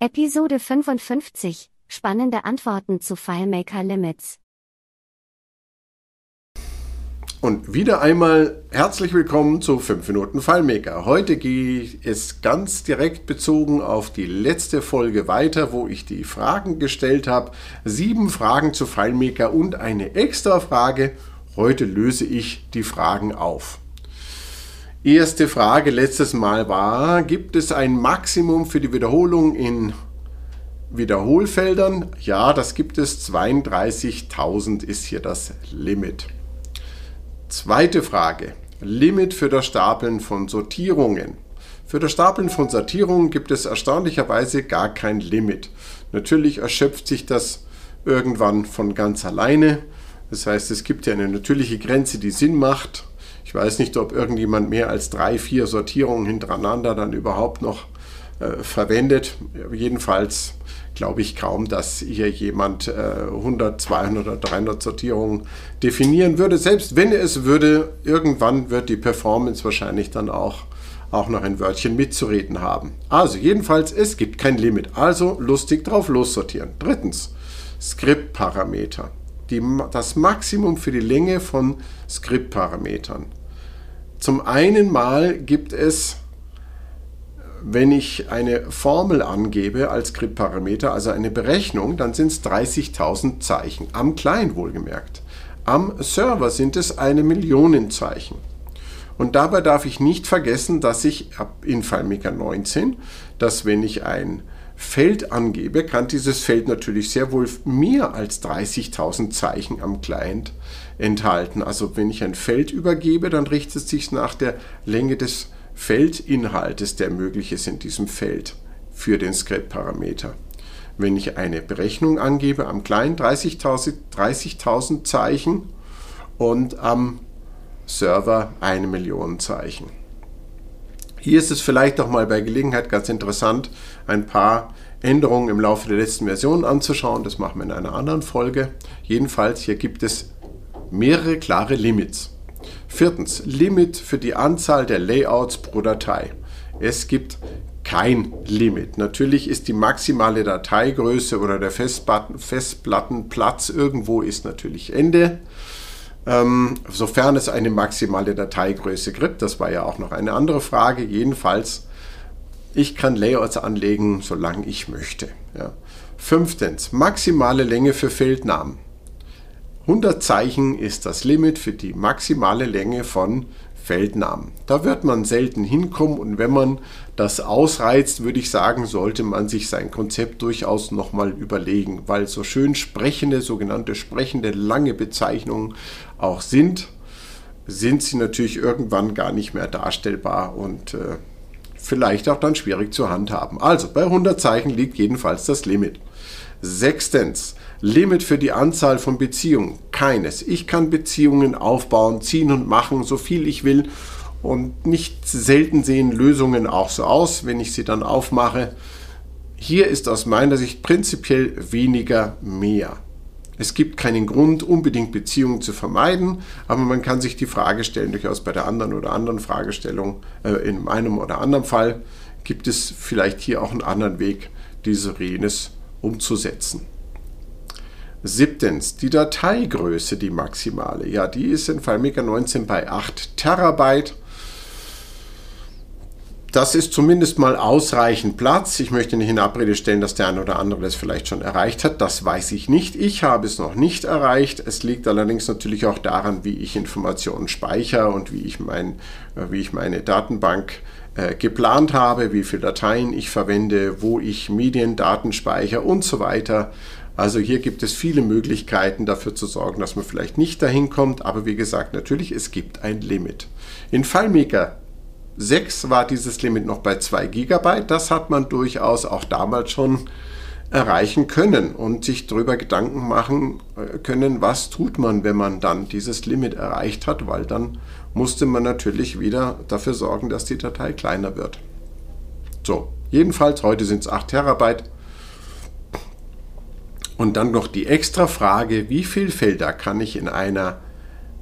Episode 55 Spannende Antworten zu FileMaker Limits. Und wieder einmal herzlich willkommen zu 5 Minuten FileMaker. Heute gehe es ganz direkt bezogen auf die letzte Folge weiter, wo ich die Fragen gestellt habe. Sieben Fragen zu FileMaker und eine extra Frage. Heute löse ich die Fragen auf. Erste Frage letztes Mal war, gibt es ein Maximum für die Wiederholung in Wiederholfeldern? Ja, das gibt es. 32.000 ist hier das Limit. Zweite Frage. Limit für das Stapeln von Sortierungen. Für das Stapeln von Sortierungen gibt es erstaunlicherweise gar kein Limit. Natürlich erschöpft sich das irgendwann von ganz alleine. Das heißt, es gibt ja eine natürliche Grenze, die Sinn macht. Ich weiß nicht, ob irgendjemand mehr als drei, vier Sortierungen hintereinander dann überhaupt noch äh, verwendet. Jedenfalls glaube ich kaum, dass hier jemand äh, 100, 200 oder 300 Sortierungen definieren würde. Selbst wenn er es würde, irgendwann wird die Performance wahrscheinlich dann auch, auch noch ein Wörtchen mitzureden haben. Also jedenfalls, es gibt kein Limit. Also lustig drauf lossortieren. Drittens, Skriptparameter. Die, das Maximum für die Länge von Skriptparametern. Zum einen mal gibt es wenn ich eine Formel angebe als Skriptparameter, also eine Berechnung, dann sind es 30.000 Zeichen. Am Client wohlgemerkt. Am Server sind es eine Million Zeichen. Und dabei darf ich nicht vergessen, dass ich in FileMaker 19, dass wenn ich ein Feld angebe, kann dieses Feld natürlich sehr wohl mehr als 30.000 Zeichen am Client enthalten. Also wenn ich ein Feld übergebe, dann richtet es sich nach der Länge des Feldinhaltes, der möglich ist in diesem Feld für den Script-Parameter. Wenn ich eine Berechnung angebe am kleinen 30.000 30 Zeichen und am Server eine Million Zeichen. Hier ist es vielleicht auch mal bei Gelegenheit ganz interessant, ein paar Änderungen im Laufe der letzten Version anzuschauen. Das machen wir in einer anderen Folge. Jedenfalls, hier gibt es mehrere klare Limits. Viertens, Limit für die Anzahl der Layouts pro Datei. Es gibt kein Limit. Natürlich ist die maximale Dateigröße oder der Festplattenplatz irgendwo ist natürlich Ende. Ähm, sofern es eine maximale Dateigröße gibt, das war ja auch noch eine andere Frage. Jedenfalls, ich kann Layouts anlegen, solange ich möchte. Ja. Fünftens, maximale Länge für Feldnamen. 100 Zeichen ist das Limit für die maximale Länge von Feldnamen. Da wird man selten hinkommen und wenn man das ausreizt, würde ich sagen, sollte man sich sein Konzept durchaus nochmal überlegen, weil so schön sprechende, sogenannte sprechende lange Bezeichnungen auch sind, sind sie natürlich irgendwann gar nicht mehr darstellbar und äh, vielleicht auch dann schwierig zu handhaben. Also bei 100 Zeichen liegt jedenfalls das Limit. Sechstens, Limit für die Anzahl von Beziehungen. Keines. Ich kann Beziehungen aufbauen, ziehen und machen, so viel ich will. Und nicht selten sehen Lösungen auch so aus, wenn ich sie dann aufmache. Hier ist aus meiner Sicht prinzipiell weniger mehr. Es gibt keinen Grund, unbedingt Beziehungen zu vermeiden, aber man kann sich die Frage stellen, durchaus bei der anderen oder anderen Fragestellung, äh, in einem oder anderen Fall, gibt es vielleicht hier auch einen anderen Weg, diese Renes umzusetzen. Siebtens, die Dateigröße, die maximale. Ja, die ist in FileMaker 19 bei 8 Terabyte. Das ist zumindest mal ausreichend Platz. Ich möchte nicht in Abrede stellen, dass der eine oder andere das vielleicht schon erreicht hat. Das weiß ich nicht. Ich habe es noch nicht erreicht. Es liegt allerdings natürlich auch daran, wie ich Informationen speichere und wie ich, mein, äh, wie ich meine Datenbank äh, geplant habe, wie viele Dateien ich verwende, wo ich Mediendaten speichere und so weiter. Also hier gibt es viele Möglichkeiten dafür zu sorgen, dass man vielleicht nicht dahin kommt, aber wie gesagt, natürlich, es gibt ein Limit. In FileMaker 6 war dieses Limit noch bei 2 GB. Das hat man durchaus auch damals schon erreichen können und sich darüber Gedanken machen äh, können, was tut man, wenn man dann dieses Limit erreicht hat, weil dann musste man natürlich wieder dafür sorgen, dass die Datei kleiner wird. So, jedenfalls heute sind es 8 Terabyte. Und dann noch die extra Frage, wie viele Felder kann ich in einer,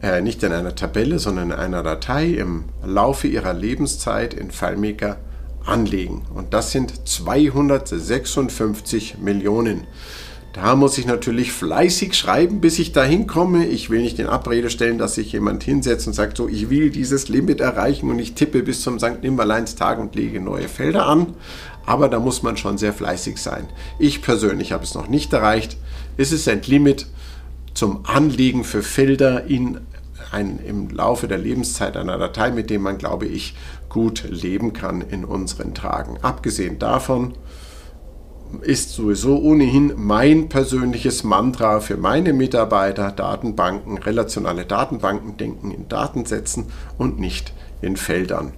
äh, nicht in einer Tabelle, sondern in einer Datei im Laufe ihrer Lebenszeit in FileMaker anlegen. Und das sind 256 Millionen. Da muss ich natürlich fleißig schreiben, bis ich dahin komme. Ich will nicht in Abrede stellen, dass sich jemand hinsetzt und sagt, so, ich will dieses Limit erreichen und ich tippe bis zum St. Nimmerleinstag und lege neue Felder an. Aber da muss man schon sehr fleißig sein. Ich persönlich habe es noch nicht erreicht. Es ist ein Limit zum Anlegen für Felder in ein, im Laufe der Lebenszeit einer Datei, mit dem man, glaube ich, gut leben kann in unseren Tagen. Abgesehen davon, ist sowieso ohnehin mein persönliches Mantra für meine Mitarbeiter, Datenbanken, relationale Datenbanken denken in Datensätzen und nicht in Feldern.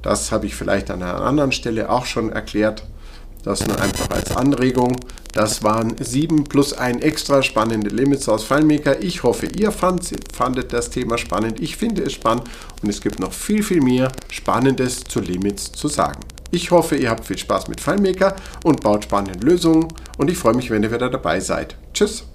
Das habe ich vielleicht an einer anderen Stelle auch schon erklärt. Das nur einfach als Anregung. Das waren sieben plus ein extra spannende Limits aus FileMaker. Ich hoffe, ihr fand, fandet das Thema spannend. Ich finde es spannend und es gibt noch viel, viel mehr Spannendes zu Limits zu sagen. Ich hoffe, ihr habt viel Spaß mit FileMaker und baut spannende Lösungen und ich freue mich, wenn ihr wieder dabei seid. Tschüss!